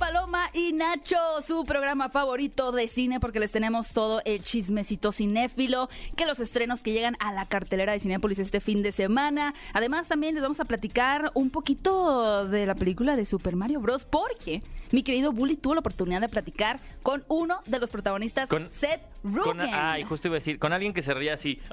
Paloma y Nacho, su programa favorito de cine, porque les tenemos todo el chismecito cinéfilo, que los estrenos que llegan a la cartelera de Cinépolis este fin de semana. Además, también les vamos a platicar un poquito de la película de Super Mario Bros. Porque mi querido Bully tuvo la oportunidad de platicar con uno de los protagonistas, Con- Seth Rogen. Con, ay, justo iba a decir, con alguien que se ría así.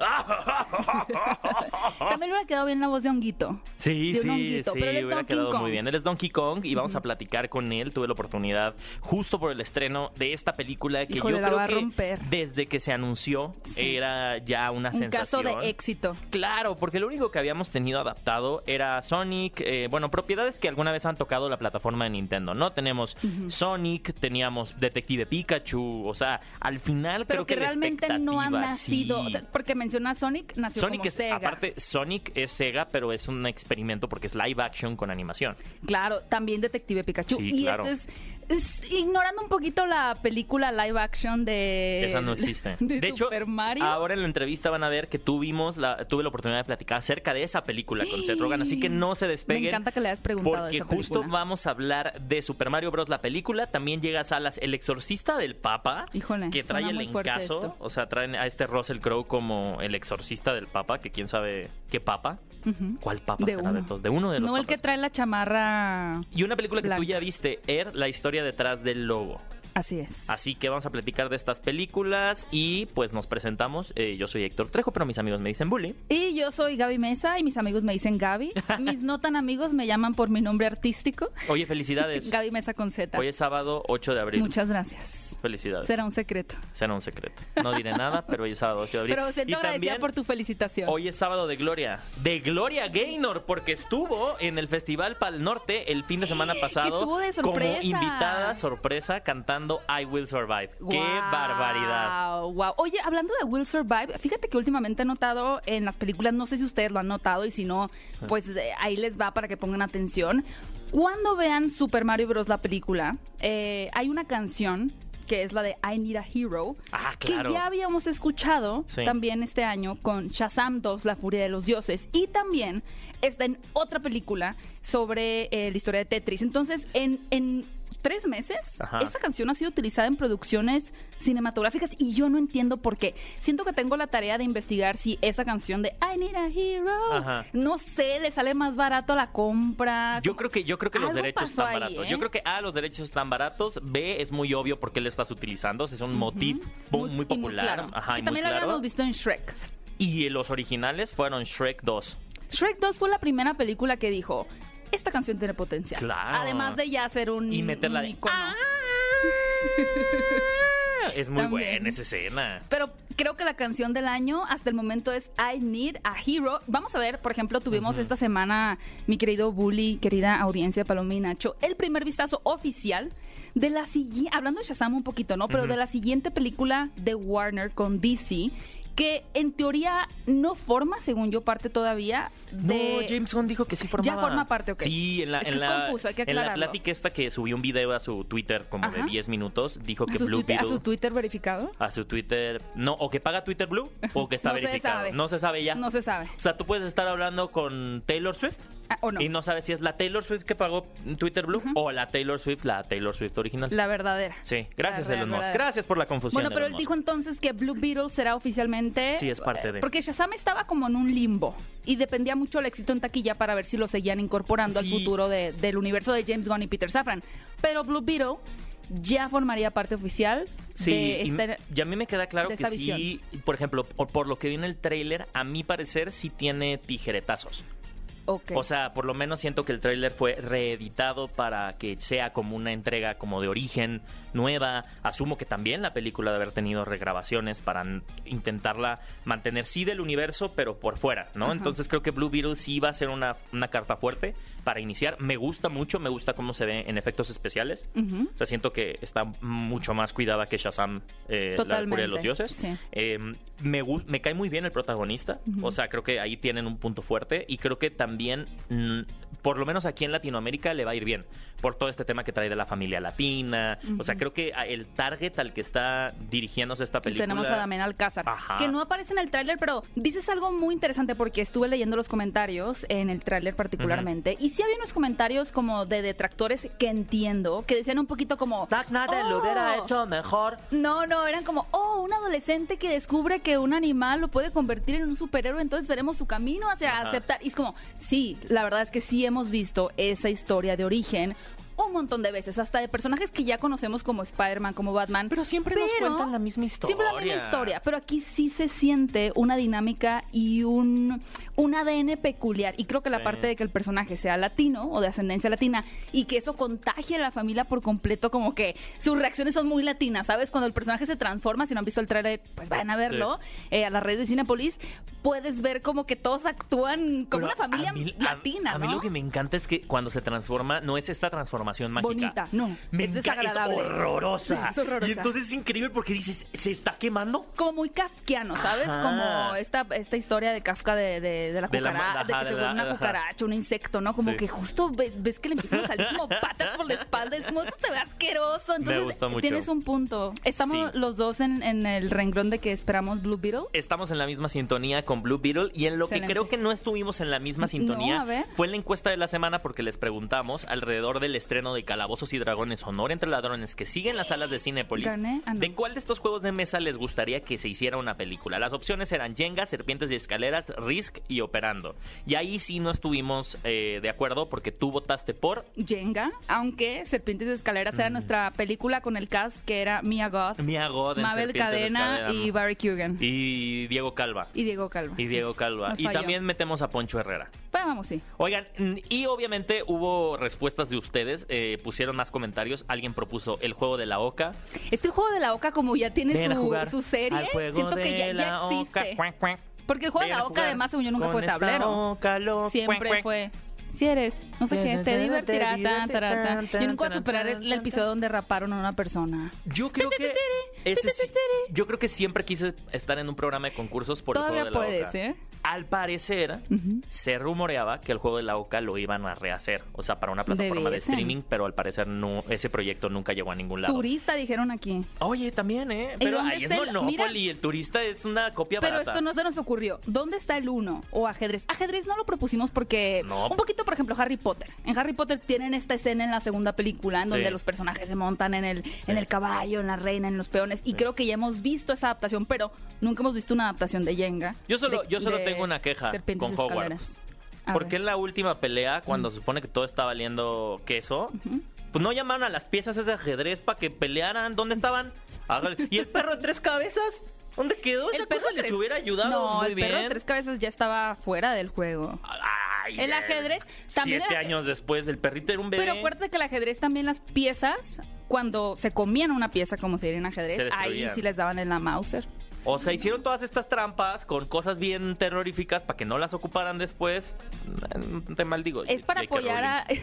También le hubiera quedado bien la voz de Honguito. Sí, de un sí, honguito, sí, pero él es hubiera Donkey quedado Kong. muy bien. Él es Donkey Kong y vamos a platicar con él. Tuve la oportunidad justo por el estreno de esta película que Híjole, yo creo que romper. desde que se anunció Sí. era ya una Un caso sensación. de éxito. Claro, porque lo único que habíamos tenido adaptado era Sonic, eh, bueno, propiedades que alguna vez han tocado la plataforma de Nintendo, ¿no? Tenemos Sonic, teníamos Detective Pikachu, o sea, al final Pero creo que, que, la realmente no han expectativa, nacido. sí. o sea, porque menciona Sonic, nació Sonic como es, Sega. aparte, Sonic es Sega, pero es un experimento porque es live action con animación. Claro, también Detective Pikachu. Sí, y claro. esto es, es ignorando un poquito la película live action de. Esa no existe. De, hecho, Super Mario. ahora en la entrevista van a ver que tuvimos la, tuve la oportunidad de platicar acerca de esa película con Seth Rogen, así que no se despeguen. Me encanta que le hayas preguntado Porque esa justo película. vamos a hablar de Super Mario Bros. la película. También llega a salas El Exorcista del Papa. Híjole, que trae suena el encaso. O sea, traen a este Russell Crowe como el exorcista del Papa, que quién sabe qué Papa. ¿Cuál Papa De será uno. de todos? De uno de los no el que papas. trae la chamarra. Y una película que tú ya viste, Er, la historia detrás del logo. Así es. Así que vamos a platicar de estas películas y pues nos presentamos. Eh, yo soy Héctor Trejo, pero mis amigos me dicen Bully. Y yo soy Gaby Mesa y mis amigos me dicen Gaby. mis no tan amigos me llaman por mi nombre artístico. Oye, felicidades. Gaby Mesa con Z. Hoy es sábado 8 de abril. Muchas gracias. Felicidades. Será un secreto. Será un secreto. No diré nada, pero hoy es sábado 8 de abril. Pero siento agradecida también por tu felicitación. hoy es sábado de Gloria. De Gloria Gaynor, porque estuvo en el Festival Pal Norte el fin de semana pasado. estuvo de Como sorpresa. invitada sorpresa cantando I Will Survive. ¡Qué barbaridad! guau. Oye, hablando de Will Survive, fíjate que últimamente he notado en las películas, no sé si ustedes lo han notado y si no, pues eh, ahí les va para que pongan atención. Cuando vean Super Mario Bros. la película, eh, hay una canción que es la de I Need a Hero, Ah, claro. que ya habíamos escuchado Sí. también este año con Shazam 2, La Furia de los Dioses, y también está en otra película sobre eh, la historia de Tetris. Entonces, en, en tres meses, Ajá. esta canción ha sido utilizada en producciones cinematográficas y yo no entiendo por qué. Siento que tengo la tarea de investigar si esa canción de I Need a Hero, Ajá. no sé, le sale más barato a la compra. Yo creo que yo creo que los derechos están ahí, baratos. ¿eh? Yo creo que A, los derechos están baratos. B, es muy obvio porque le estás utilizando. Es un motif muy, muy y popular. claro. Ajá, que y muy también lo claro. habíamos visto en Shrek. Y los originales fueron Shrek 2. Shrek 2 fue la primera película que dijo, esta canción tiene potencial. Claro. Además de ya ser un, Y meterla un de- icono. Es muy También. buena esa escena. Pero creo que la canción del año hasta el momento es I Need a Hero. Vamos a ver, por ejemplo, tuvimos esta semana, mi querido Bully, querida audiencia Paloma y Nacho, el primer vistazo oficial de la siguiente, hablando de Shazam un poquito, ¿no? Pero de la siguiente película de Warner con DC, que en teoría no forma, según yo, parte todavía de... No, James Gunn dijo que sí formaba. Ya forma parte, ok. Sí, en la, Es que en es la, confuso, hay que en la plática esta que subió un video a su Twitter como de Ajá. 10 minutos, dijo ¿A que Blue Twitter, ¿A Beetle... su Twitter verificado? a su Twitter... No, o que paga Twitter Blue o que está No se verificado. sabe. No se sabe ya. No se sabe. O sea, tú puedes estar hablando con Taylor Swift Ah, ¿O no? y no sabes si es la Taylor Swift que pagó Twitter Blue o la Taylor Swift, la Taylor Swift original. La verdadera. Sí, gracias Elon Musk. Gracias por la confusión. Bueno, pero él dijo entonces que Blue Beetle será oficialmente. Sí, es parte de. Eh, Porque Shazam estaba como en un limbo y dependía mucho el éxito en taquilla para ver si lo seguían incorporando Sí. al futuro de- del universo de James Gunn y Peter Safran. Pero Blue Beetle ya formaría parte oficial Sí, de y, esta. y a mí me queda claro que sí, por ejemplo, por, por lo que vi en el tráiler, a mi parecer sí tiene tijeretazos. Ok. O sea, por lo menos siento que el tráiler fue reeditado para que sea como una entrega como de origen nueva. Asumo que también la película debe haber tenido regrabaciones para intentarla mantener sí del universo, pero por fuera, ¿no? Entonces creo que Blue Beetle sí va a ser una, una carta fuerte para iniciar. Me gusta mucho, me gusta cómo se ve en efectos especiales. O sea, siento que está mucho más cuidada que Shazam, eh, la furia de los dioses. sí. Eh, me, me cae muy bien el protagonista. O sea, creo que ahí tienen un punto fuerte. Y creo que también también, mm, por lo menos aquí en Latinoamérica, le va a ir bien. Por todo este tema que trae de la familia latina. O sea, creo que a- el target al que está dirigiéndose esta película. tenemos a Damián Alcázar, Ajá. que no aparece en el tráiler, pero dices algo muy interesante porque estuve leyendo los comentarios en el tráiler particularmente y sí había unos comentarios como de detractores que entiendo, que decían un poquito como Zack Snyder lo hubiera "Oh". hecho mejor. No, no, eran como, oh, un adolescente que descubre que un animal lo puede convertir en un superhéroe, entonces veremos su camino hacia Ajá. aceptar. Y es como, sí, la verdad es que sí hemos visto esa historia de origen un montón de veces, hasta de personajes que ya conocemos como Spider-Man, como Batman. Pero siempre nos Pero- cuentan la misma historia. Siempre la misma historia, pero aquí sí se siente una dinámica y un, un ADN peculiar. Y creo que la Sí. parte de que el personaje sea latino o de ascendencia latina y que eso contagie a la familia por completo, como que sus reacciones son muy latinas, ¿sabes? Cuando el personaje se transforma, si no han visto el trailer, pues vayan a verlo, eh, a la red de Cinepolis, puedes ver como que todos actúan como Pero una familia a mí- a- latina, A, mí ¿no? lo que me encanta es que cuando se transforma, no es esta transformación mágica. Bonita, no, Me es desagradable. Es horrorosa. Sí, es horrorosa. Y entonces es increíble porque dices, ¿se está quemando? como muy kafkiano, ¿sabes? Ajá. Como esta, esta historia de Kafka de, de, de la cucaracha, de, que se vuelve una cucaracha, un insecto, ¿no? Como Sí. que justo ves, ves que le empiezan a salir como patas por la espalda, es como, esto te ve asqueroso. Entonces, gustó mucho. tienes un punto. Estamos Sí. los dos en, en el renglón de que esperamos Blue Beetle. Estamos en la misma sintonía con Blue Beetle y en lo Excelente. que creo que no estuvimos en la misma sintonía fue en la encuesta de la semana porque les preguntamos alrededor del estreno de Calabozos y Dragones Honor entre Ladrones que sigue en las salas de Cinépolis. Gané. Ah, no. ¿De cuál de estos juegos de mesa les gustaría que se hiciera una película? Las opciones eran Jenga, Serpientes y Escaleras, Risk y Operando. Y ahí sí no estuvimos eh, de acuerdo porque tú votaste por Jenga, aunque Serpientes y Escaleras Mm. era nuestra película con el cast que era Mia Goth, Mia God en Mabel Cadena y. Barry Kugan. Y, y Diego Calva. Diego Calva. Y. Diego Calva. Y también metemos a Poncho Herrera. Pues vamos, sí. Oigan, y obviamente hubo respuestas de ustedes, eh, pusieron más comentarios, alguien propuso el juego de la oca. Este juego de la Oca, como ya tiene su, su serie, siento que ya, ya la oca. existe. Cuac, cuac. Porque el juego de la Oca, además, según yo, nunca fue tablero. oca loca. Siempre Cuac, fue. Si eres, no sé qué, te divertirá, tan, tan, tan. Yo nunca voy a superar el, el episodio donde raparon a una persona. Yo creo que ese yo creo que siempre quise estar en un programa de concursos por Todavía el juego de la puedes, oca. ¿eh? Al parecer, se rumoreaba que el juego de la OCA lo iban a rehacer, o sea, para una plataforma de streaming, pero al parecer no, ese proyecto nunca llegó a ningún lado. Turista, dijeron aquí. Oye, también, ¿eh? ¿Y Pero ahí es el- Monopoly, mira- el turista es una copia Pero barata. esto no se nos ocurrió. ¿Dónde está el uno? O ajedrez. Ajedrez no lo propusimos porque. No. Un poquito, por ejemplo, Harry Potter. En Harry Potter tienen esta escena en la segunda película en donde Sí. los personajes se montan en el, en el caballo, en la reina, en los peones. Y creo que ya hemos visto esa adaptación, pero nunca hemos visto una adaptación de Jenga. Yo solo- de- yo solo de tengo una queja con Hogwarts. Escaleras. A ¿Por ver. qué en la última pelea, cuando se supone que todo está valiendo queso, pues no llamaron a las piezas de ajedrez para que pelearan? ¿Dónde estaban? ¿Y el perro de tres cabezas? ¿Dónde quedó? Esa El perro cosa les tres- hubiera ayudado No, muy el bien. perro de tres cabezas ya estaba fuera del juego. Ay, El ajedrez también Siete era- años después, el perrito era un bebé. Pero acuérdate que el ajedrez también las piezas, cuando se comían una pieza como se diría en ajedrez, ahí sí les daban en la Mauser. O sea, hicieron todas estas trampas con cosas bien terroríficas para que no las ocuparan después. Mm, Te maldigo. Es para apoyar a.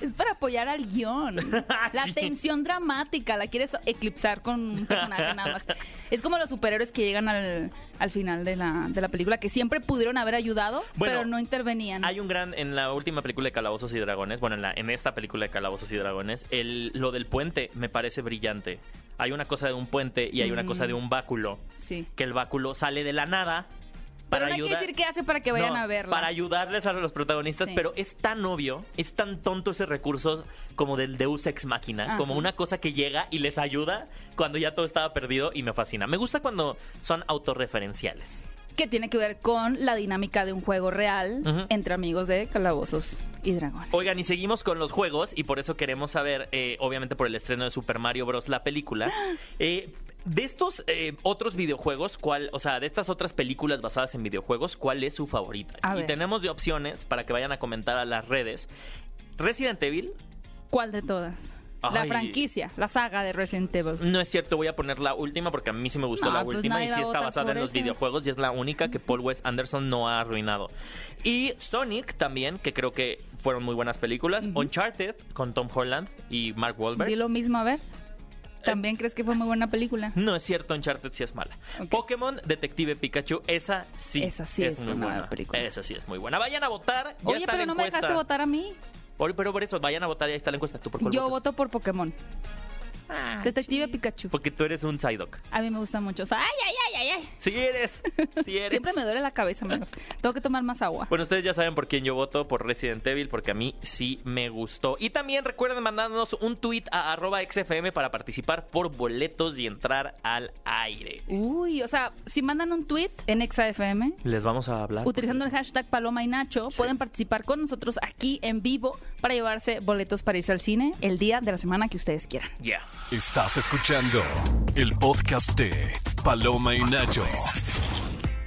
es para apoyar al guion. La Sí. tensión dramática, la quieres eclipsar con un personaje nada más. Es como los superhéroes que llegan al, al final de la, de la película, que siempre pudieron haber ayudado, Bueno, pero no intervenían. Hay un gran, en la última película de Calabozos y Dragones, bueno, en, la, en esta película de Calabozos y Dragones, el, lo del puente me parece brillante. Hay una cosa de un puente y hay una Mm. cosa de un báculo. Sí. Que el báculo sale de la nada. Pero Para no hay que ayudar- decir qué hace para que vayan No, a verla. Para ayudarles a los protagonistas, Sí. pero es tan obvio, es tan tonto ese recurso como del Deus Ex Ajá. como una cosa que llega y les ayuda cuando ya todo estaba perdido y me fascina. Me gusta cuando son autorreferenciales. Que tiene que ver con la dinámica de un juego real entre amigos de calabozos y dragones. Oigan, y seguimos con los juegos y por eso queremos saber, eh, obviamente por el estreno de Super Mario Bros. la película, eh, de estos eh, otros videojuegos, ¿cuál, o sea, de estas otras películas basadas en videojuegos, ¿cuál es su favorita? A y ver. tenemos de opciones para que vayan a comentar a las redes. Resident Evil, ¿Cuál de todas? La Ay. franquicia, la saga de Resident Evil. No es cierto, voy a poner la última porque a mí sí me gustó No, la pues última y nadie va sí a está votar basada por en los esa. videojuegos y es la única que Paul Wes Anderson no ha arruinado. Y Sonic también, que creo que fueron muy buenas películas. Uncharted con Tom Holland y Mark Wahlberg. Di lo mismo, a ver. ¿También crees que fue muy buena película? No es cierto, Uncharted sí es mala. Ok. Pokémon Detective Pikachu, esa sí. Esa sí es muy buena. película. Esa sí es muy buena. Vayan a votar. Ya Oye, está pero no me dejaste votar a mí. Pero por eso, vayan a votar y ahí está la encuesta. ¿Tú por Yo votas? voto por Pokémon. Ah, Detective Pikachu. Porque tú eres un Psyduck. A mí me gusta mucho. O sea, ay, ay, ay, ay, ay. Sí eres. Sí eres. Siempre me duele la cabeza, amigos. Tengo que tomar más agua. Bueno, ustedes ya saben por quién yo voto, por Resident Evil, porque a mí sí me gustó. Y también recuerden mandarnos un tweet a arroba XFM para participar por boletos y entrar al aire. Uy, o sea, si mandan un tweet en ExaFM Les vamos a hablar. utilizando el hashtag Paloma y Nacho, pueden participar con nosotros aquí en vivo para llevarse boletos para irse al cine el día de la semana que ustedes quieran. Ya. Estás escuchando el podcast de Paloma y Nacho.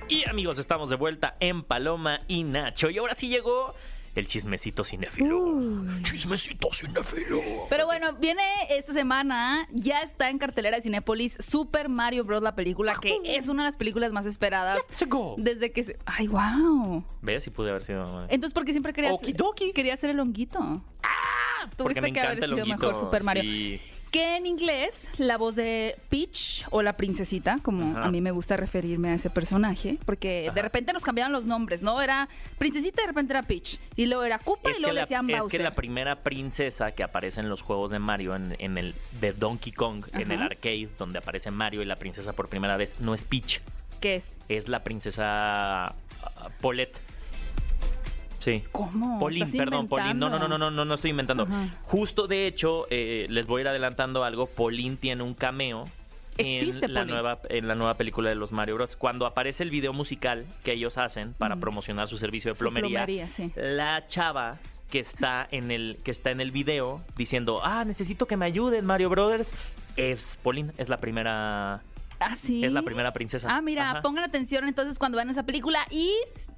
Y amigos, estamos de vuelta en Paloma y Nacho. Y ahora sí llegó el chismecito cinéfilo. Uy. Chismecito cinéfilo. Pero bueno, viene esta semana, ya está en cartelera de Cinépolis Super Mario Bros. la película, que es una de las películas más esperadas Let's go. desde que se... ¡Ay, wow! ¿Ves? Si pude haber sido. Entonces, ¿por qué siempre querías, Okidoki. querías hacer el honguito? Porque Tuviste me que haber encanta el sido mejor Super Mario. sí. Que en inglés, la voz de Peach o la princesita, como Ajá. a mí me gusta referirme a ese personaje, porque Ajá. de repente nos cambiaban los nombres, ¿no? Era princesita y de repente era Peach. Y luego era Koopa Es y luego le decían es que la primera princesa que aparece en los juegos de Mario, en, en el de Donkey Kong, en el arcade, donde aparece Mario y la princesa por primera vez, no es Peach, ¿Qué es? es la princesa ah, Paulette. Sí. ¿Cómo? Pauline, ¿Estás perdón, Pauline. No, no, no, no, no, no, no estoy inventando. Ajá. Justo, de hecho, eh, les voy a ir adelantando algo. Pauline tiene un cameo Existe en la, Pauline. nueva, en la nueva película de los Mario Bros. Cuando aparece el video musical que ellos hacen para Mm. promocionar su servicio de plomería, plomería, sí. la chava que está en el que está en el video diciendo, ah, necesito que me ayuden, Mario Brothers, es Pauline, es la primera, Ah, sí. es la primera princesa. Ah, mira, Ajá. pongan atención entonces cuando vean esa película y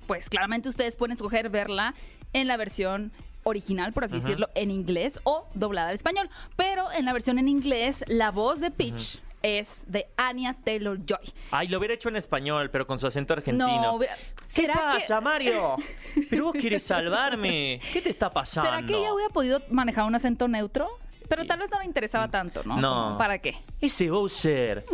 pues claramente ustedes pueden escoger verla en la versión original, por así decirlo, en inglés o doblada al español. Pero en la versión en inglés, la voz de Peach es de Anya Taylor-Joy. Ay, lo hubiera hecho en español, pero con su acento argentino. No, ¿Qué ¿será pasa, que- Mario? Pero vos quieres salvarme. ¿Qué te está pasando? ¿Será que ella hubiera podido manejar un acento neutro? Pero tal vez no le interesaba tanto, ¿no? No. ¿Para qué? Ese Bowser.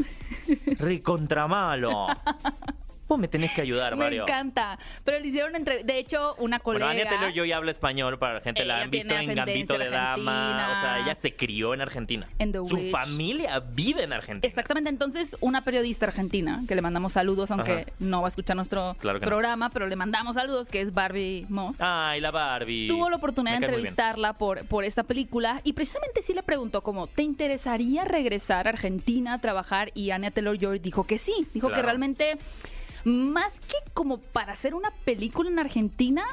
Recontramalo. Vos me tenés que ayudar, Me Mario. encanta. Pero le hicieron entre... De hecho, una Bueno, colega... Anya Taylor Joy habla español para la gente, la han visto en Gambito de Dama. O sea, ella se crió en Argentina. En The Su Witch. familia vive en Argentina. Exactamente, entonces una periodista argentina, que le mandamos saludos, aunque Ajá. no va a escuchar nuestro Claro que no. programa, pero le mandamos saludos, que es Barbie Moss. Ay, la Barbie. Tuvo la oportunidad Me de entrevistarla por, por esta película y precisamente sí le preguntó como, ¿te interesaría regresar a Argentina a trabajar? Y Anya Taylor-Joy dijo que sí, dijo que realmente más que como para hacer una película en Argentina,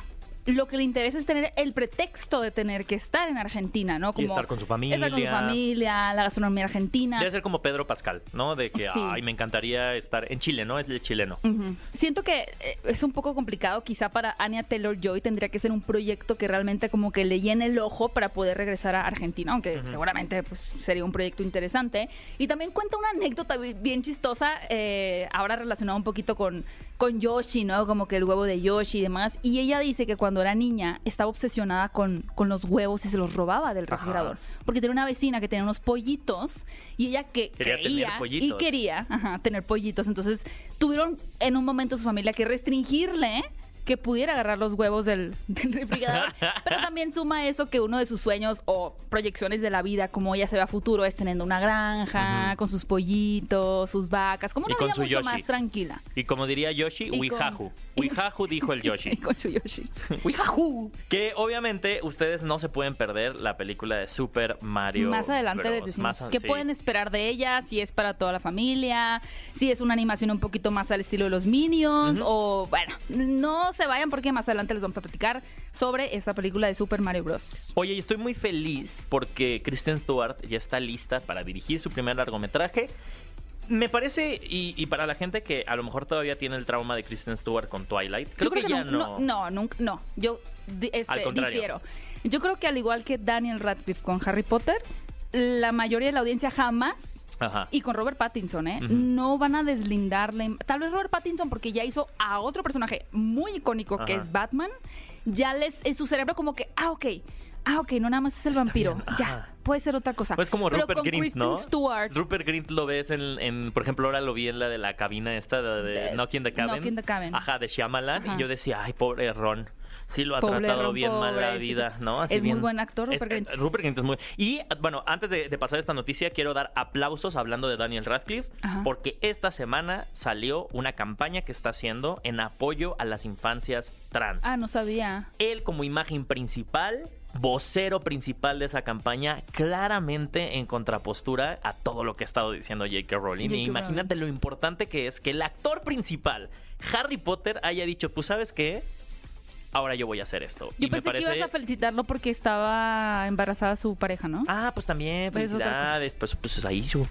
lo que le interesa es tener el pretexto de tener que estar en Argentina, ¿no? Y estar con su familia. Estar con su familia, la gastronomía argentina. Debe ser como Pedro Pascal, ¿no? De que, Sí. ay, me encantaría estar en Chile, ¿no? Es el chileno. Ujú. Siento que eh, es un poco complicado, quizá para Anya Taylor Joy tendría que ser un proyecto que realmente como que le llene el ojo para poder regresar a Argentina, aunque seguramente pues, sería un proyecto interesante. Y también cuenta una anécdota bi- bien chistosa, eh, ahora relacionada un poquito con, con Yoshi, ¿no? Como que el huevo de Yoshi y demás. Y ella dice que cuando era niña estaba obsesionada con, con los huevos y se los robaba del Ajá. refrigerador. Porque tenía una vecina que tenía unos pollitos y ella que Quería tener creía y quería ajá, tener pollitos. Entonces tuvieron en un momento su familia que restringirle que pudiera agarrar los huevos del, del refrigerador. Pero también suma eso que uno de sus sueños o proyecciones de la vida, como ella se ve a futuro, es teniendo una granja, con sus pollitos, sus vacas, como Y una con vida mucho Yoshi. más tranquila. Y como diría Yoshi, Y con- Wihahu. Wihahu dijo el Y Yoshi. con su Yoshi. Wihahu. Que obviamente ustedes no se pueden perder la película de Super Mario. Más adelante Bros. les decimos Más- qué sí. pueden esperar de ella, si es para toda la familia, si es una animación un poquito más al estilo de los Minions, o bueno, no se vayan porque más adelante les vamos a platicar sobre esta película de Super Mario Bros. Oye, y estoy muy feliz porque Kristen Stewart ya está lista para dirigir su primer largometraje. Me parece, y, y para la gente que a lo mejor todavía tiene el trauma de Kristen Stewart con Twilight, creo, que, ya no, no. no, nunca, no, yo este, Al contrario. difiero. Yo creo que al igual que Daniel Radcliffe con Harry Potter, la mayoría de la audiencia jamás Ajá. y con Robert Pattinson, ¿eh? No van a deslindarle. Tal vez Robert Pattinson, porque ya hizo a otro personaje muy icónico que es Batman, ya les, en su cerebro como que, ah, ok, Ah, ok, no nada más es el Está vampiro. bien, Ya, puede ser otra cosa. Pues como Pero Rupert con Grint, Kristen ¿no? Stewart. Rupert Grint lo ves en, en- por ejemplo, ahora lo vi en la de la cabina esta de, de De- Knock in the Cabin. The. Ajá, de Shyamalan. Ajá. Y yo decía, ay, pobre Ron. Sí lo ha Pobre tratado bien mal la vida, ¿no? Es muy buen actor, Rupert Grint. Rupert Grint es muy... Y, bueno, antes de, de pasar esta noticia, quiero dar aplausos hablando de Daniel Radcliffe, Ajá. porque esta semana salió una campaña que está haciendo en apoyo a las infancias trans. Ah, no sabía. Él como imagen principal, vocero principal de esa campaña, claramente en contrapostura a todo lo que ha estado diciendo J.K. Rowling. Y imagínate lo importante que es que el actor principal, Harry Potter, haya dicho, pues sabes qué, ahora yo voy a hacer esto. Yo Y me pensé que ibas a felicitarlo porque estaba embarazada su pareja, ¿no? Ah, pues también, Pues felicidades. Pues, pues ahí su,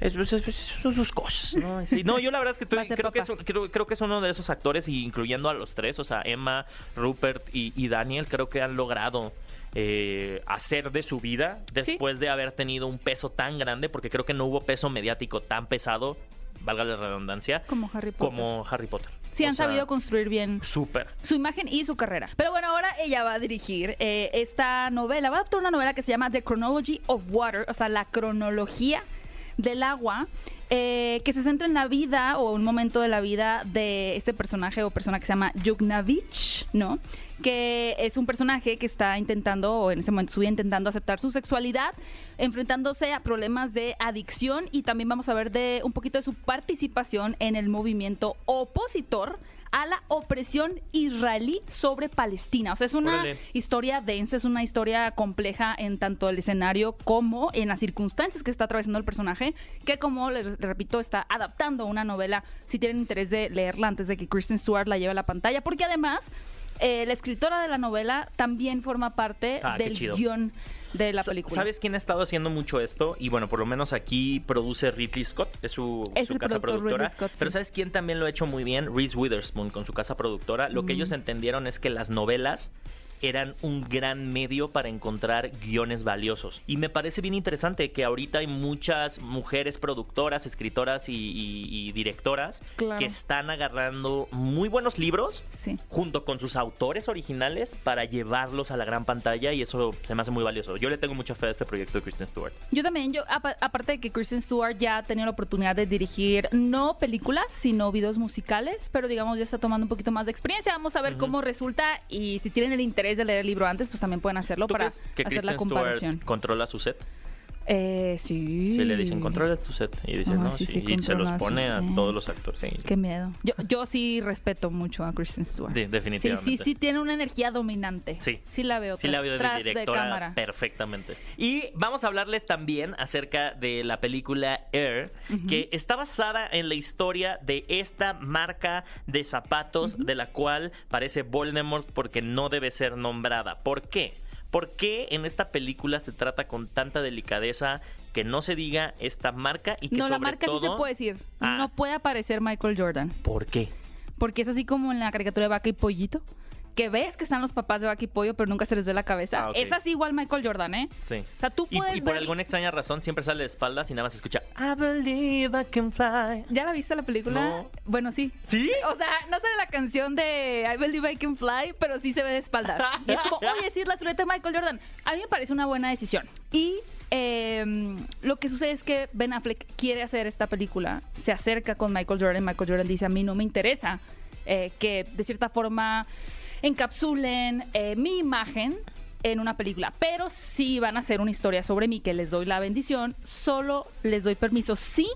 es- pues, es- pues, son sus cosas, ¿no? Sí, no, yo la verdad es que estoy, creo, que es, creo, creo que es uno de esos actores, y incluyendo a los tres, o sea, Emma, Rupert y, y Daniel, creo que han logrado eh, hacer de su vida después de haber tenido un peso tan grande, porque creo que no hubo peso mediático tan pesado, valga la redundancia, Como Harry Potter. como Harry Potter. Sí, O han sea, sabido construir bien Súper. su imagen y su carrera. Pero bueno, ahora ella va a dirigir eh, esta novela, va a adaptar una novela que se llama The Chronology of Water, o sea, la cronología del agua, eh, que se centra en la vida o un momento de la vida de este personaje o persona que se llama Yugnavich, ¿no? Que es un personaje que está intentando, o en ese momento estuvo intentando aceptar su sexualidad, enfrentándose a problemas de adicción y también vamos a ver de un poquito de su participación en el movimiento opositor a la opresión israelí sobre Palestina. O sea, es una Órale. historia densa, es una historia compleja en tanto el escenario como en las circunstancias que está atravesando el personaje, que como les repito, está adaptando una novela, si tienen interés de leerla antes de que Kristen Stewart la lleve a la pantalla, porque además eh, la escritora de la novela también forma parte Ah, del guion de la película. ¿Sabes quién ha estado haciendo mucho esto? Y bueno, por lo menos aquí produce Ridley Scott, es su, Es su el casa productor productora. Scott, Pero. ¿sabes quién también lo ha hecho muy bien? Reese Witherspoon con su casa productora. Lo que Mm. ellos entendieron es que las novelas eran un gran medio para encontrar guiones valiosos. Y me parece bien interesante que ahorita hay muchas mujeres productoras, escritoras y, y- y directoras Claro. que están agarrando muy buenos libros Sí. junto con sus autores originales para llevarlos a la gran pantalla y eso se me hace muy valioso. Yo le tengo mucha fe a este proyecto de Kristen Stewart. Yo también, yo apa- aparte de que Kristen Stewart ya ha tenido la oportunidad de dirigir no películas, sino videos musicales, pero digamos ya está tomando un poquito más de experiencia. Vamos a ver cómo resulta y si tienen el interés de leer el libro antes, pues también pueden hacerlo ¿Tú para crees que hacer la comparación. Stewart controla su set? Eh, sí. Sí, le dicen, controla tu set. Y dicen, no, sí, sí. sí, y se los pone a todos los actores. sí. Qué miedo. Yo, yo sí respeto mucho a Kristen Stewart. De- definitivamente. Sí, sí, sí tiene una energía dominante. Sí. Sí la veo. Sí, la veo de directora cámara. perfectamente. Y vamos a hablarles también acerca de la película Air, que está basada en la historia de esta marca de zapatos de la cual parece Voldemort porque no debe ser nombrada. ¿Por qué? ¿Por qué en esta película se trata con tanta delicadeza que no se diga esta marca y que No, la marca sí se puede decir. Ah. No puede aparecer Michael Jordan. ¿Por qué? Porque es así como en la caricatura de Vaca y Pollito. Que ves que están los papás de Vaca y Pollo, pero nunca se les ve la cabeza. Ah. Es así igual Michael Jordan, ¿eh? Sí. O sea, tú Y, puedes y por ver- alguna extraña razón siempre sale de espaldas y nada más se escucha I believe I can fly. ¿Ya la viste la película? No. Bueno, sí. ¿Sí? O sea, no sale la canción de I Believe I Can Fly, pero sí se ve de espaldas. Y es como, oye, sí es la silueta de Michael Jordan. A mí me parece una buena decisión. Y eh, lo que sucede es que Ben Affleck quiere hacer esta película, se acerca con Michael Jordan. Michael Jordan dice, a mí no me interesa eh, que de cierta forma encapsulen eh, mi imagen en una película, pero si van a hacer una historia sobre mí que les doy la bendición, solo les doy permiso si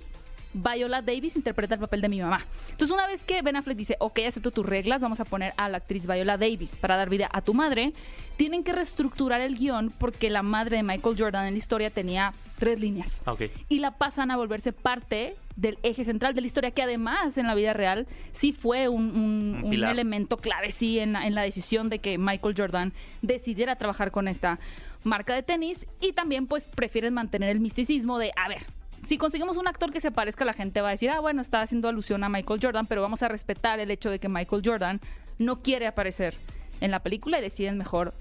Viola Davis interpreta el papel de mi mamá. Entonces, una vez que Ben Affleck dice, ok, acepto tus reglas, vamos a poner a la actriz Viola Davis para dar vida a tu madre, tienen que reestructurar el guion porque la madre de Michael Jordan en la historia tenía tres líneas. Ah, Ok. Y la pasan a volverse parte del eje central de la historia, que además en la vida real sí fue un, un- Un un pilar. elemento clave, sí, en la, en la decisión de que Michael Jordan decidiera trabajar con esta marca de tenis y también pues prefieren mantener el misticismo de, a ver, si conseguimos un actor que se parezca, la gente va a decir, ah, bueno, está haciendo alusión a Michael Jordan, pero vamos a respetar el hecho de que Michael Jordan no quiere aparecer en la película y deciden mejor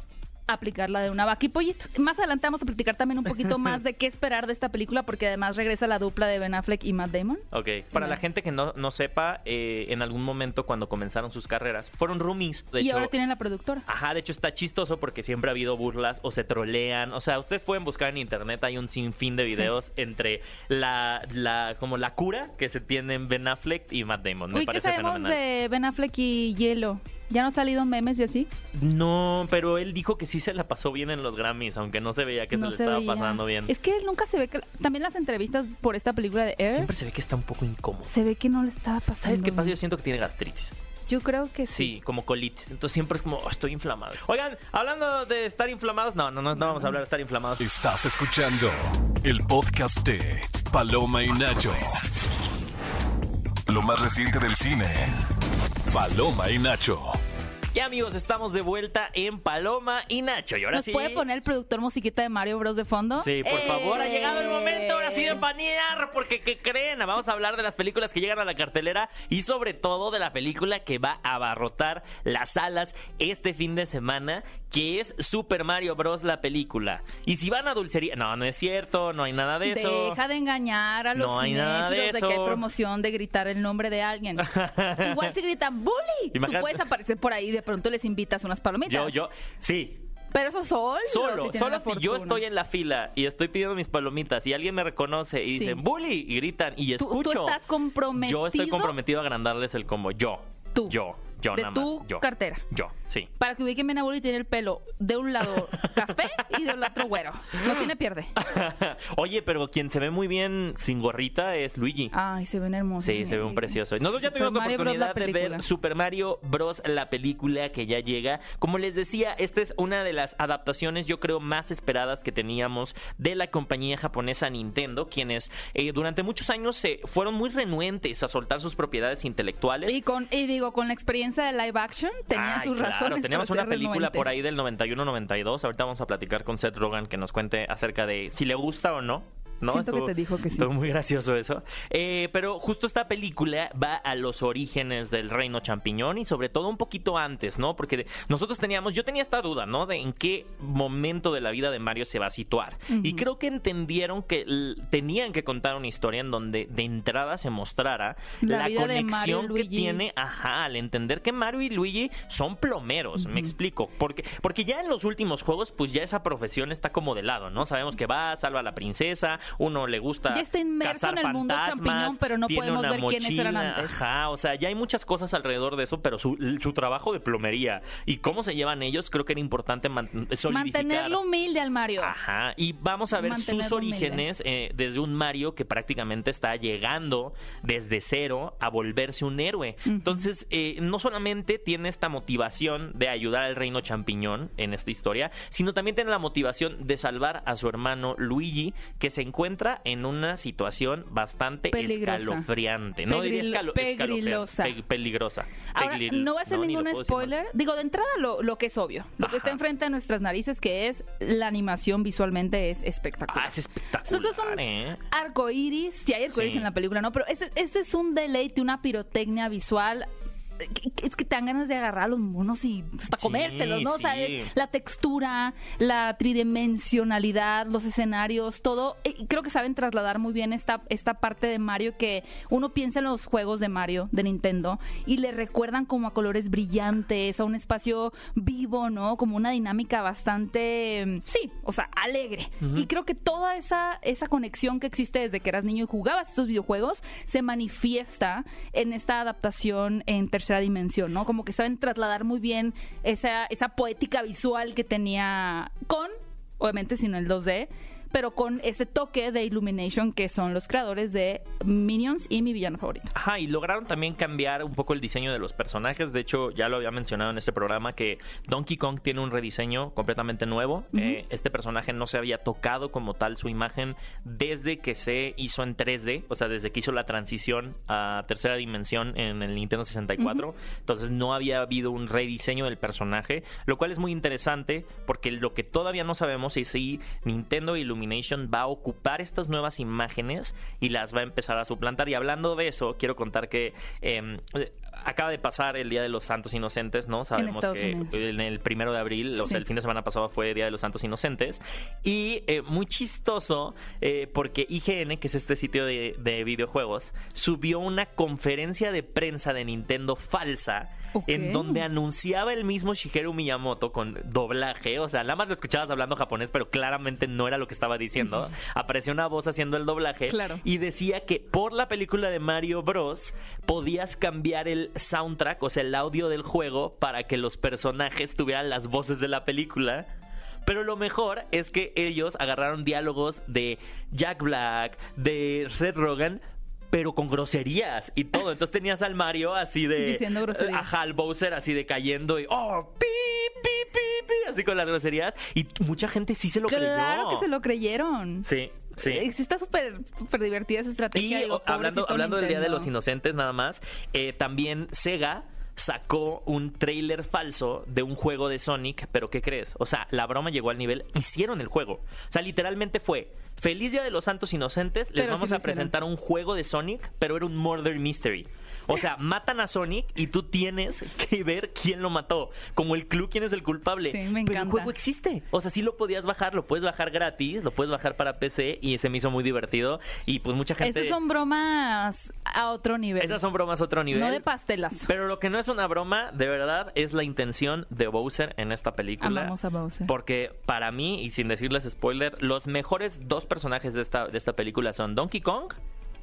aplicar la de una vaca y pollito. Más adelante vamos a platicar también un poquito más de qué esperar de esta película, porque además regresa la dupla de Ben Affleck y Matt Damon. Ok, para la gente que no, no sepa, eh, en algún momento cuando comenzaron sus carreras, fueron roomies. De y hecho, ahora tienen la productora. Ajá, de hecho está chistoso porque siempre ha habido burlas o se trolean. O sea, ustedes pueden buscar en internet, hay un sinfín de videos entre la, la, como la cura que se tienen Ben Affleck y Matt Damon. Me Uy, ¿qué parece sabemos fenomenal. de Ben Affleck y Hielo? ¿Ya no han salido memes y así? No, pero él dijo que sí se la pasó bien en los Grammys, aunque no se veía que no se le estaba veía. pasando bien. Es que él nunca se ve que... También las entrevistas por esta película de Air, Siempre se ve que está un poco incómodo. se ve que no le estaba pasando ¿Sabes qué pasa? Yo siento que tiene gastritis. Yo creo que Sí, sí. como colitis. Entonces siempre es como, "Oh, estoy inflamado. Oigan, hablando de estar inflamados, no, no, no, no vamos a hablar de estar inflamados. Estás escuchando el podcast de Paloma y Nacho. Lo más reciente del cine. Paloma y Nacho. Y amigos, estamos de vuelta en Paloma y Nacho. Y ahora ¿Nos sí. puede poner el productor musiquita de Mario Bros de fondo? Sí, por favor, ha ¡Eh! llegado el momento ahora sí de panear, porque ¿qué creen? Vamos a hablar de las películas que llegan a la cartelera y sobre todo de la película que va a abarrotar las salas este fin de semana, que es Super Mario Bros. la película. Y si van a dulcería, no, no es cierto, no hay nada de eso. Deja de engañar a los No hay nada de cinéfilos de, que hay eso. promoción de gritar el nombre de alguien. Igual si gritan bully, tú puedes aparecer por ahí y de pronto les invitas unas palomitas. Yo, yo, sí, Pero eso solo. Solo, si solo si yo estoy en la fila y estoy pidiendo mis palomitas y alguien me reconoce y Sí. dicen bully y gritan y Tú- tú escucho. estás comprometido. Yo estoy comprometido a agrandarles el combo. Yo. Tú. Yo. Yo De nada tu más. Yo. cartera. Yo, sí. Para que ubiquen bien a Bully tiene el pelo de un lado café y del otro güero. No tiene pierde. Oye, pero quien se ve muy bien sin gorrita es Luigi. Ay, se ven hermosos. Sí, se ve un precioso. Nosotros ya tuvimos la Mario Bros. la oportunidad de ver Super Mario Bros. la película que ya llega. Como les decía, esta es una de las adaptaciones, yo creo, más esperadas que teníamos de la compañía japonesa Nintendo, quienes eh, durante muchos años se fueron muy renuentes a soltar sus propiedades intelectuales. Y con y digo con la experiencia de live action tenía Ay, sus claro, razones. Teníamos una película por ahí del 91-92. Ahorita vamos a platicar con Seth Rogen que nos cuente acerca de si le gusta o no. ¿No? Siento que te dijo que sí. Estuvo muy gracioso eso. Eh, pero justo esta película va a los orígenes del reino champiñón y sobre todo un poquito antes, ¿no? Porque nosotros teníamos, yo tenía esta duda, ¿no? De en qué momento de la vida de Mario se va a situar. Y creo que entendieron que tenían que contar una historia en donde de entrada se mostrara La conexión que tiene Ajá, al entender que Mario y Luigi son plomeros, me explico. Porque, porque ya en los últimos juegos, pues ya esa profesión está como de lado, ¿no? Sabemos que va, salva a la princesa, uno le gusta. Ya está inmerso cazar en el mundo champiñón, pero no podemos ver quiénes eran mochila, antes. Ajá, o sea, ya hay muchas cosas alrededor de eso, pero su, su trabajo de plomería y cómo se llevan ellos, creo que era importante man- solidificar. Mantenerlo humilde al Mario. Ajá, y vamos a ver sus Mantenerlo orígenes eh, desde un Mario que prácticamente está llegando desde cero a volverse un héroe. Entonces, eh, no solamente tiene esta motivación de ayudar al reino champiñón en esta historia, sino también tiene la motivación de salvar a su hermano Luigi, que se encuentra en una situación bastante Peligrosa. escalofriante. No diría escalo- pe- peligrosa. Ahora, Pegril- no va a ser ni lo ningún spoiler. Digo, de entrada lo, lo que es obvio. Lo que está enfrente de nuestras narices, que es la animación visualmente es espectacular. Ah, es espectacular, Estos son ¿eh? arco iris. Sí, hay arco iris Sí. en la película, ¿no? Pero este, este es un deleite, una pirotecnia visual. Es que te dan ganas de agarrar a los monos y hasta Sí, comértelos, ¿no? O sea, eh, la textura, la tridimensionalidad, los escenarios, todo. eh, Creo que saben trasladar muy bien esta, esta parte de Mario que uno piensa en los juegos de Mario, de Nintendo, y le recuerdan como a colores brillantes, a un espacio vivo, ¿no? Como una dinámica bastante, mm, sí, o sea, alegre. Y creo que toda esa, esa conexión que existe desde que eras niño y jugabas estos videojuegos se manifiesta en esta adaptación en tercera dimensión, ¿no? Como que saben trasladar muy bien esa, esa poética visual que tenía con, obviamente, sino el 2D, pero con ese toque de Illumination que son los creadores de Minions y mi villano favorito. Ajá, y lograron también cambiar un poco el diseño de los personajes. De hecho, ya lo había mencionado en este programa que Donkey Kong tiene un rediseño completamente nuevo. Eh, este personaje no se había tocado como tal su imagen desde que se hizo en 3D, o sea, desde que hizo la transición a tercera dimensión en el Nintendo 64. Entonces no había habido un rediseño del personaje, lo cual es muy interesante porque lo que todavía no sabemos es si Nintendo Illumination va a ocupar estas nuevas imágenes y las va a empezar a suplantar. Y hablando de eso, quiero contar que eh, acaba de pasar el Día de los Santos Inocentes, ¿no? Sabemos que Unidos. en el primero de abril, o sea, el fin de semana pasado fue Día de los Santos Inocentes. Y eh, muy chistoso, eh, porque IGN, que es este sitio de, de videojuegos, subió una conferencia de prensa de Nintendo falsa. En donde anunciaba el mismo Shigeru Miyamoto con doblaje, o sea, nada más lo escuchabas hablando japonés, pero claramente no era lo que estaba diciendo. Apareció una voz haciendo el doblaje Claro. y decía que por la película de Mario Bros podías cambiar el soundtrack, o sea, el audio del juego para que los personajes tuvieran las voces de la película. Pero lo mejor es que ellos agarraron diálogos de Jack Black, de Seth Rogen, pero con groserías y todo. Entonces tenías al Mario así de. Diciendo groserías. Ajá, al Bowser así de cayendo y. ¡Oh! ¡Pi, pi, pi, pi! Así con las groserías. Y mucha gente sí se lo creyó. Claro que se lo creyeron. Sí, sí. Eh, está súper súper divertida esa Y estrategia. digo, o- hablando, hablando del Día de los Inocentes nada más, eh, también Sega sacó un trailer falso de un juego de Sonic, pero ¿qué crees? O sea, la broma llegó al nivel, hicieron el juego. O sea, literalmente fue, feliz Día de los Santos Inocentes, les Pero vamos sí a presentar un juego de Sonic, pero era un murder mystery. O sea, matan a Sonic y tú tienes que ver quién lo mató. Como el clue, quién es el culpable. Sí, me Pero el encanta. juego existe. O sea, sí lo podías bajar, lo puedes bajar gratis, lo puedes bajar para PC y se me hizo muy divertido. Y pues mucha gente... Esas son bromas a otro nivel. Esas son bromas a otro nivel. No de pastelas. Pero lo que no es una broma, de verdad, es la intención de Bowser en esta película. Amamos a Bowser. Porque para mí, y sin decirles spoiler, los mejores dos personajes de esta, de esta película son Donkey Kong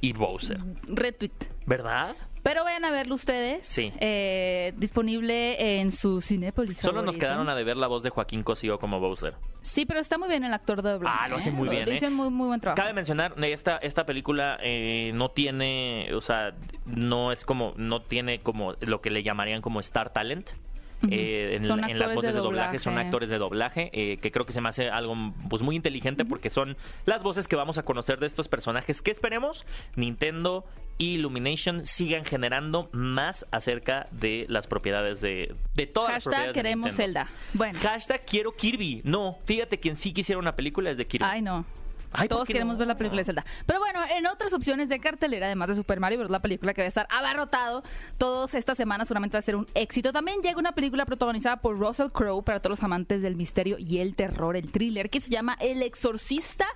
y Bowser. Retweet. ¿Verdad? Pero vayan a verlo ustedes. Sí. Eh, disponible en su Cinépolis. Solo nos quedaron a deber la voz de Joaquín Cosío como Bowser. Sí, pero está muy bien el actor de doblaje. Ah, lo hace ¿eh? muy bien, ¿eh? Hizo muy, muy buen trabajo. Cabe mencionar, esta, esta película eh, no tiene, o sea, no es como, no tiene como lo que le llamarían como Star Talent. Eh, en, las voces de de doblaje. son actores de doblaje eh, que creo que se me hace algo pues muy inteligente porque son las voces que vamos a conocer de estos personajes que esperemos Nintendo y Illumination sigan generando más acerca de las propiedades de, de todas las Hashtag propiedades de queremos. Zelda. Bueno. Hashtag quiero Kirby. No, fíjate quien sí quisiera una película es de Kirby. Ay, no. Ay, ¿por Todos queremos no? ver la película de Zelda. Pero bueno, en otras opciones de cartelera, además de Super Mario Bros., la película que va a estar abarrotado todos esta semana, seguramente va a ser un éxito. También llega una película protagonizada por Russell Crowe para todos los amantes del misterio y el terror, el thriller, que se llama El Exorcista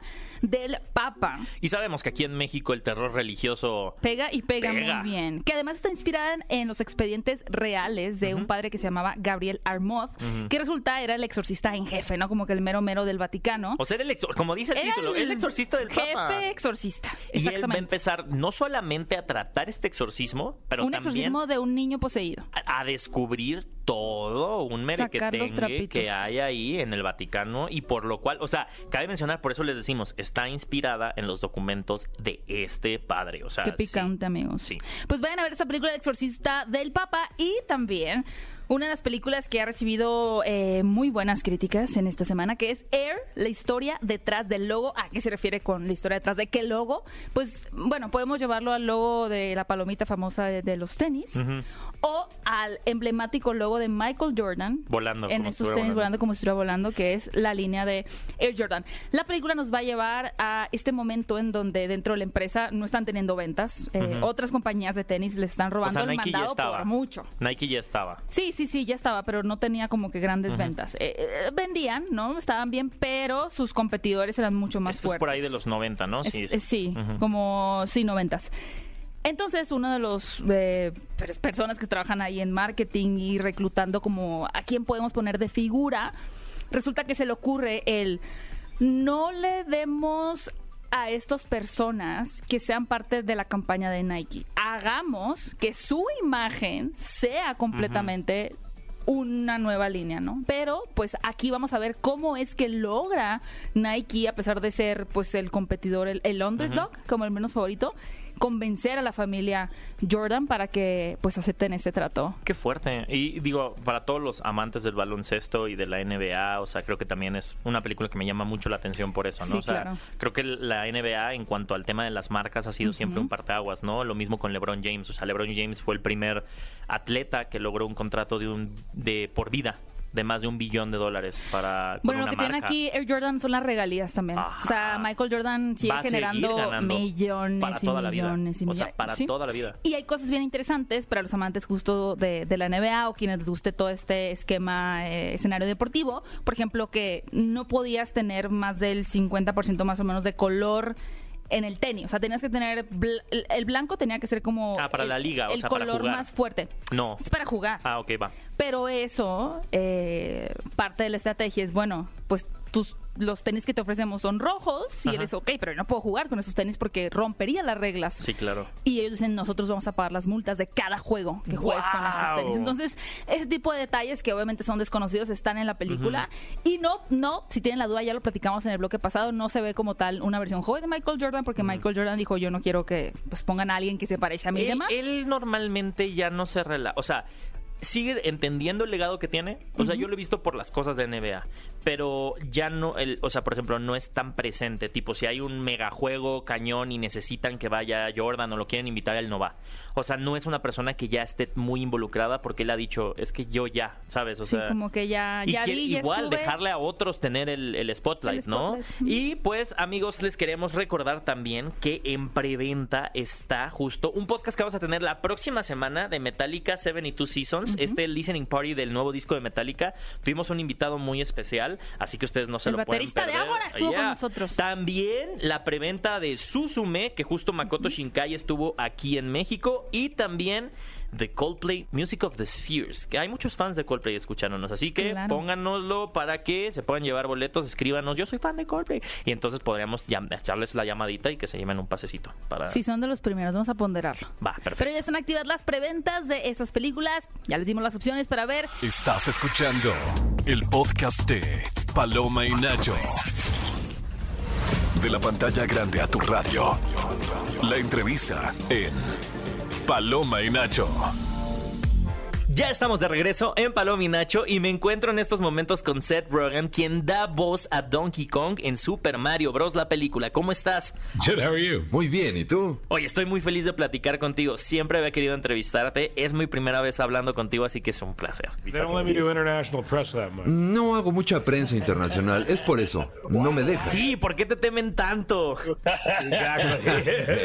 del Papa. Y sabemos que aquí en México el terror religioso Pega y pega, Pega. muy bien. Que además está inspirada en los expedientes reales de un padre que se llamaba Gabriel Armod, que resulta era el exorcista en jefe, ¿no? Como que el mero mero del Vaticano. O sea, el exor- como dice el Era título, el exorcista del jefe Papa. exorcista. Y él va a Exactamente. empezar no solamente a tratar este exorcismo, pero un también exorcismo de un niño poseído. a, a descubrir todo un merequetengue que hay ahí en el Vaticano y por lo cual, o sea, cabe mencionar, por eso les decimos, está inspirada en los documentos de este padre, o sea, Qué sí. picante, amigos. Sí. Pues vayan a ver esta película El Exorcista del Papa y también una de las películas que ha recibido eh, muy buenas críticas en esta semana, que es Air, la historia detrás del logo. ¿A qué se refiere con la historia detrás de qué logo? Pues bueno, podemos llevarlo al logo de la palomita famosa de, de los tenis Ujú. o al emblemático logo de Michael Jordan. Volando, En estos tenis volando. volando como si estuviera volando, que es la línea de Air Jordan. La película nos va a llevar a este momento en donde dentro de la empresa no están teniendo ventas. Eh, Ujú. Otras compañías de tenis le están O robando sea, el Nike ya mandado estaba. por mucho. Nike ya estaba. Sí, sí, sí, ya estaba, pero no tenía como que grandes ventas. Eh, eh, vendían, ¿no? Estaban bien, pero sus competidores eran mucho más Esto es fuertes. por ahí de los 90, ¿no? Es- es- sí, como sí, noventas. Entonces, uno de los eh, per- personas que trabajan ahí en marketing y reclutando como a quién podemos poner de figura, resulta que se le ocurre el no le demos a estas personas que sean parte de la campaña de Nike. Hagamos que su imagen sea completamente una nueva línea, ¿no? Pero pues aquí vamos a ver cómo es que logra Nike, a pesar de ser pues el competidor, el, el underdog, como el menos favorito, convencer a la familia Jordan para que pues acepten ese trato. Qué fuerte. Y digo, para todos los amantes del baloncesto y de la NBA, o sea, creo que también es una película que me llama mucho la atención por eso, ¿no? Sí, o sea, claro. creo que la NBA en cuanto al tema de las marcas ha sido siempre un parteaguas, ¿no? Lo mismo con LeBron James, o sea, LeBron James fue el primer atleta que logró un contrato de un de por vida de más de un billón de dólares para con Bueno, lo una que tiene marca. aquí Air Jordan son las regalías también. Ajá. O sea, Michael Jordan sigue Va a seguir generando millones para y toda la vida. millones y O sea, millones. para Sí. toda la vida. Y hay cosas bien interesantes para los amantes justo de, de la NBA o quienes les guste todo este esquema, eh, escenario deportivo. Por ejemplo, que no podías tener más del 50% más o menos de color en el tenis. O sea, tenías que tener... bl- el- blanco tenía que ser como... Ah, para el- la liga, o El sea, para color jugar. más fuerte. No. Es para jugar. Ah, ok, va. Pero eso, eh, parte de la estrategia es, bueno, pues tus, los tenis que te ofrecemos son rojos y Ajá. eres, ok, pero yo no puedo jugar con esos tenis porque rompería las reglas. Sí, claro. Y ellos dicen, nosotros vamos a pagar las multas de cada juego que juegues con estos tenis. Entonces, ese tipo de detalles que obviamente son desconocidos están en la película. Y no, no, si tienen la duda, ya lo platicamos en el bloque pasado, no se ve como tal una versión joven de Michael Jordan porque Michael Jordan dijo, yo no quiero que pues pongan a alguien que se parezca a mí y Él, demás. él normalmente ya no se relaja. O sea, sigue entendiendo el legado que tiene. O sea, yo lo he visto por las cosas de NBA. Pero ya no, el, o sea, por ejemplo, no es tan presente. Tipo, si hay un megajuego cañón y necesitan que vaya Jordan o lo quieren invitar, él no va. O sea, no es una persona que ya esté muy involucrada porque él ha dicho, es que yo ya, ¿sabes? O Sí, sea, como que ya, y ya quiere vi, igual estuve. dejarle a otros tener el, el spotlight, El ¿no? spotlight. Y pues, amigos, les queremos recordar también que en preventa está justo un podcast que vamos a tener la próxima semana de Metallica 72 Seasons, este el listening party del nuevo disco de Metallica. Tuvimos un invitado muy especial, así que ustedes no se El lo pueden baterista de perder. Ágora estuvo con nosotros. También la preventa de Suzume, que justo Makoto Shinkai estuvo aquí en México, y también The Coldplay Music of the Spheres, que hay muchos fans de Coldplay escuchándonos, así que Claro. pónganoslo para que se puedan llevar boletos, escríbanos, yo soy fan de Coldplay, y entonces podríamos echarles la llamadita y que se lleven un pasecito para... Si son de los primeros, vamos a ponderarlo. Va, perfecto. Pero ya están activas las preventas de esas películas. Ya les dimos las opciones para ver. Estás escuchando el podcast de Paloma y Nacho. De la pantalla grande a tu radio. La entrevista en Paloma y Nacho. Ya estamos de regreso en Paloma y Nacho y me encuentro en estos momentos con Seth Rogen, quien da voz a Donkey Kong en Super Mario Bros. la película. ¿Cómo estás? Good, how are you? Muy bien, ¿y tú? Oye, estoy muy feliz de platicar contigo. Siempre había querido entrevistarte. Es mi primera vez hablando contigo, así que es un placer. No hago mucha prensa internacional, es por eso. No me dejan. Sí, ¿por qué te temen tanto?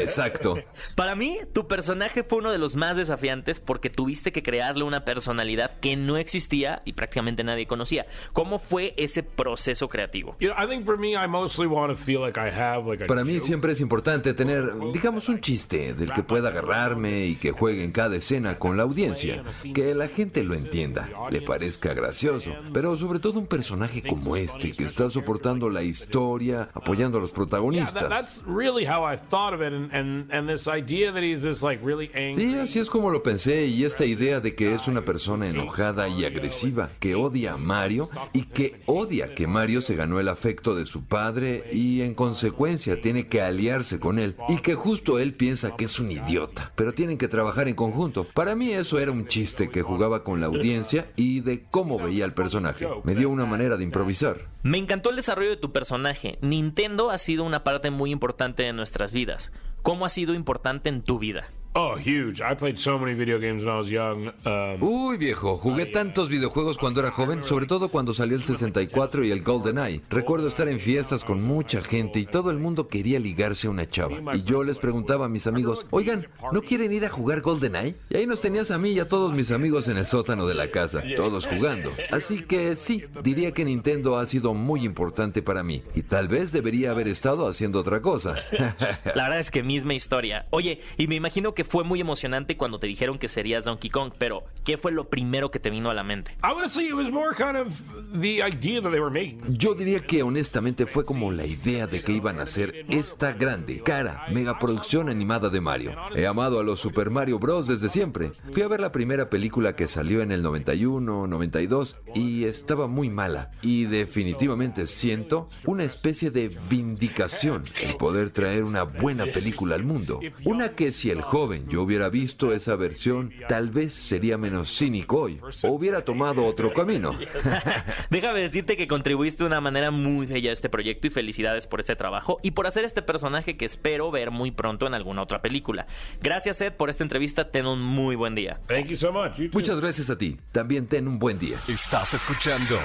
Exacto. Para mí, tu personaje fue uno de los más desafiantes porque tuviste que crearle una personalidad que no existía y prácticamente nadie conocía. ¿Cómo fue ese proceso creativo? you know, I think for me, I mostly want to feel like I have like a. Para mí siempre es importante tener, digamos, un chiste del que pueda agarrarme y que juegue en cada escena con la audiencia. Que la gente lo entienda, le parezca gracioso. Pero sobre todo un personaje como este, que está soportando la historia, apoyando a los protagonistas. that's really how I thought of it, and, and and this idea that he's this like really angry. Sí, así es como lo pensé y esta idea de que es una persona enojada y agresiva, que odia a Mario y que odia que Mario se ganó el afecto de su padre y en consecuencia tiene que aliarse con él y que justo él piensa que es un idiota, pero tienen que trabajar en conjunto. Para mí eso era un chiste que jugaba con la audiencia y de cómo veía al personaje. Me dio una manera de improvisar. Me encantó el desarrollo de tu personaje. Nintendo ha sido una parte muy importante de nuestras vidas. ¿Cómo ha sido importante en tu vida? Oh, huge! I played so many video games when I was young. Um, Uy, viejo, jugué tantos videojuegos cuando era joven, sobre todo cuando salió el 64 y el GoldenEye. Recuerdo estar en fiestas con mucha gente y todo el mundo quería ligarse a una chava. Y yo les preguntaba a mis amigos, oigan, ¿no quieren ir a jugar GoldenEye? Y ahí nos tenías a mí y a todos mis amigos en el sótano de la casa, todos jugando. Así que sí, diría que Nintendo ha sido muy importante para mí. Y tal vez debería haber estado haciendo otra cosa. La verdad es que misma historia. Oye, y me imagino que fue muy emocionante cuando te dijeron que serías Donkey Kong, pero ¿qué fue lo primero que te vino a la mente? honestly, it was more kind of the idea that they were making. Yo diría que honestamente fue como la idea de que iban a hacer esta grande, cara, megaproducción animada de Mario. He amado a los Super Mario Bros. desde siempre. Fui a ver la primera película que salió en el 91, 92 y estaba muy mala. Y definitivamente siento una especie de vindicación el poder traer una buena película al mundo. Una que si el joven joven, yo hubiera visto esa versión, tal vez sería menos cínico hoy, o hubiera tomado otro camino. Déjame decirte que contribuiste de una manera muy bella a este proyecto y felicidades por este trabajo y por hacer este personaje que espero ver muy pronto en alguna otra película. Gracias, Ed, por esta entrevista. Ten un muy buen día. Thank you so much. You. Muchas gracias a ti. También ten un buen día. Estás escuchando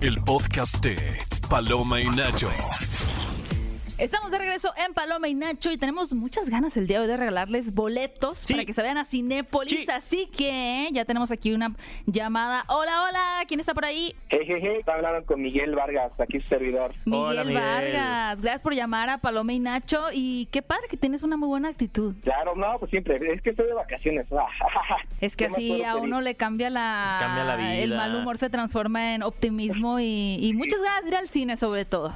el podcast de Paloma y Nacho. Estamos de regreso en Paloma y Nacho y tenemos muchas ganas el día de hoy de regalarles boletos Sí. para que se vayan a Cinépolis. Sí. Así que ya tenemos aquí una llamada. Hola, hola, ¿quién está por ahí? Jejeje, está hablando con Miguel Vargas, aquí su servidor. Miguel, Hola, Miguel. Vargas. Gracias por llamar a Paloma y Nacho y qué padre que tienes una muy buena actitud. Claro, no, pues siempre, es que estoy de vacaciones. Es que ¿Qué más así a pedir? uno le cambia la, Cambia la vida. el mal humor se transforma en optimismo y, y muchas ganas de ir al cine sobre todo.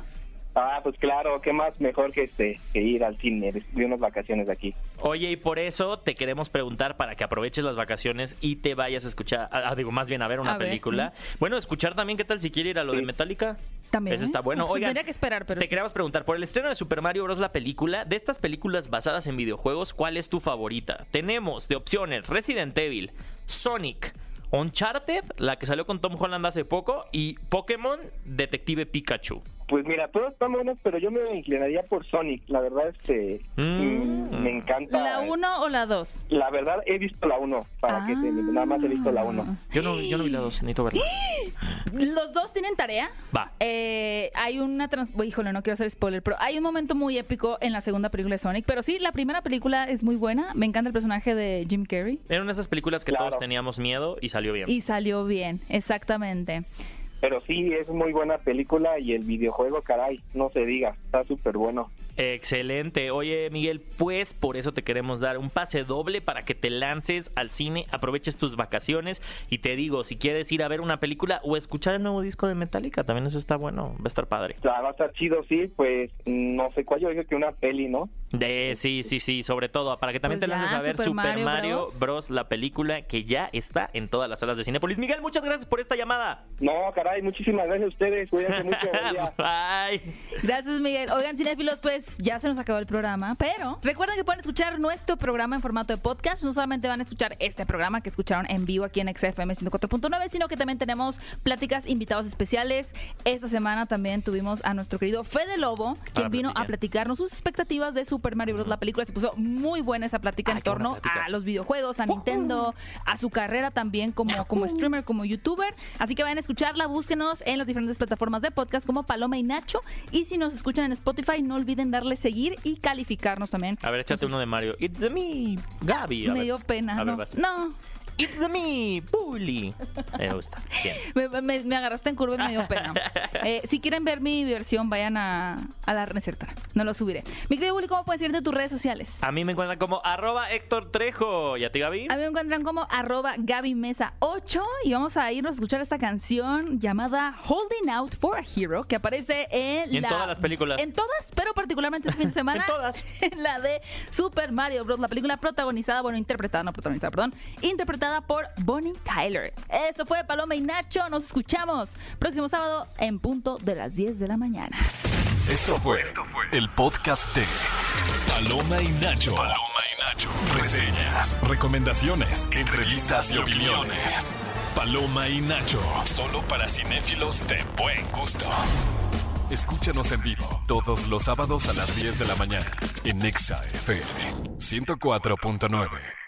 Ah, pues claro, qué más mejor que este que ir al cine de, unas vacaciones aquí. Oye, y por eso te queremos preguntar para que aproveches las vacaciones y te vayas a escuchar, ah, digo, más bien a ver una A ver, película. Bueno, escuchar también, ¿qué tal si quiere ir a lo de. Metallica? También. Eso está bueno. Pues, Oigan, tendría que esperar, pero te sí. queríamos preguntar, por el estreno de Super Mario Bros. la película, de estas películas basadas en videojuegos, ¿cuál es tu favorita? Tenemos de opciones Resident Evil, Sonic, Uncharted, la que salió con Tom Holland hace poco, y Pokémon Detective Pikachu. Pues mira, todos están buenos, pero yo me inclinaría por Sonic. La verdad, este, Mm. me encanta. ¿La 1 o la 2? La verdad, he visto la 1, para que te, nada más he visto la 1. Yo no, yo no vi la dos, necesito verla. Los dos tienen tarea. Va. Eh, hay una trans... Híjole, no quiero hacer spoiler, pero hay un momento muy épico en la segunda película de Sonic. Pero sí, la primera película es muy buena. Me encanta el personaje de Jim Carrey. Era una de esas películas que Claro. todos teníamos miedo y salió bien. Y salió bien, exactamente. Pero sí, es muy buena película y el videojuego, caray, no se diga, está súper bueno. Excelente. Oye, Miguel, pues por eso te queremos dar un pase doble para que te lances al cine, aproveches tus vacaciones y te digo, si quieres ir a ver una película o escuchar el nuevo disco de Metallica, también eso está bueno, va a estar padre. O sea, va a estar chido, sí, pues no sé cuál, yo dije que una peli, ¿no? De, sí, sí, sí, sobre todo para que también Pues te lances ya, a ver Super Super, Mario Mario, Bros. Bros. la película que ya está en todas las salas de Cinepolis. Miguel, muchas gracias por esta llamada. No, caray, muchísimas gracias a ustedes, cuídense mucho. Bye. Gracias, Miguel. Oigan, cinéfilos, pues ya se nos acabó el programa, pero recuerden que pueden escuchar nuestro programa en formato de podcast. No solamente van a escuchar este programa que escucharon en vivo aquí en XFM 104.9, sino que también tenemos pláticas, invitados especiales. Esta semana también tuvimos a nuestro querido Fede Lobo, quien vino a platicar. platicarnos sus expectativas de Super Mario Bros. La película se puso muy buena esa plática Ay, en torno plática. a los videojuegos, a Nintendo, a su carrera también como, como streamer, como youtuber. Así que vayan a escucharla, búsquenos en las diferentes plataformas de podcast como Paloma y Nacho. Y si nos escuchan en Spotify, no olviden darle seguir y calificarnos también. A ver, échate sus- uno de Mario. It's me, Gaby. A Me ver. dio pena. A ver, no, vas. no. It's me, Bully. Me gusta. Bien. Me, me- me agarraste en curva y me dio pena. Eh, si quieren ver mi versión, vayan a, a la no es cierto, no lo subiré. Mi querido Bully, ¿cómo pueden seguirte tus redes sociales? A mí me encuentran como arroba Héctor Trejo. ¿Y a ti, Gaby? A mí me encuentran como arroba Gaby Mesa 8 y vamos a irnos a escuchar esta canción llamada Holding Out for a Hero que aparece en, Y en la- todas las películas. En todas, pero particularmente este fin de semana. En todas. en la de Super Mario Bros. La película protagonizada, bueno, interpretada, no protagonizada, perdón, interpretada por Bonnie Tyler. Esto fue Paloma y Nacho. Nos escuchamos próximo sábado en punto de las 10 de la mañana. Esto fue el podcast de Paloma y Nacho. Paloma y Nacho. Reseñas, recomendaciones, entrevistas y opiniones. Paloma y Nacho. Solo para cinéfilos de buen gusto. Escúchanos en vivo todos los sábados a las 10 de la mañana en Nexa FM 104.9.